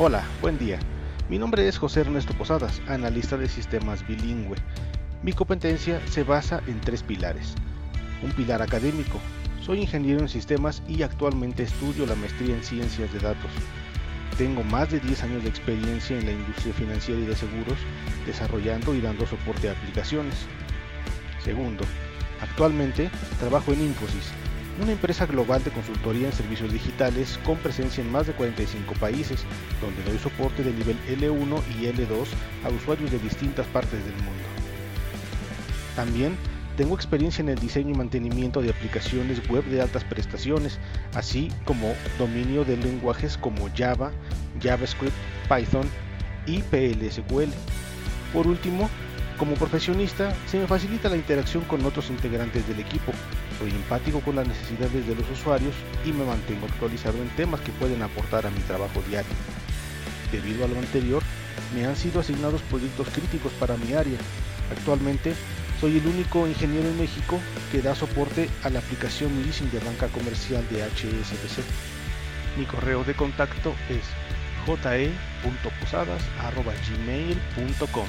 Hola, buen día. Mi nombre es José Ernesto Posadas, analista de sistemas bilingüe. Mi competencia se basa en tres pilares. Un pilar académico. Soy ingeniero en sistemas y actualmente estudio la maestría en ciencias de datos. Tengo más de 10 años de experiencia en la industria financiera y de seguros, desarrollando y dando soporte a aplicaciones. Segundo, actualmente trabajo en Infosys, una empresa global de consultoría en servicios digitales con presencia en más de 45 países, donde doy soporte de nivel L1 y L2 a usuarios de distintas partes del mundo. También tengo experiencia en el diseño y mantenimiento de aplicaciones web de altas prestaciones, así como dominio de lenguajes como Java, JavaScript, Python y PLSQL. Por último, como profesionista, se me facilita la interacción con otros integrantes del equipo. Soy empático con las necesidades de los usuarios y me mantengo actualizado en temas que pueden aportar a mi trabajo diario. Debido a lo anterior, me han sido asignados proyectos críticos para mi área. Actualmente, soy el único ingeniero en México que da soporte a la aplicación leasing de banca comercial de HSBC. Mi correo de contacto es je.posadas.gmail.com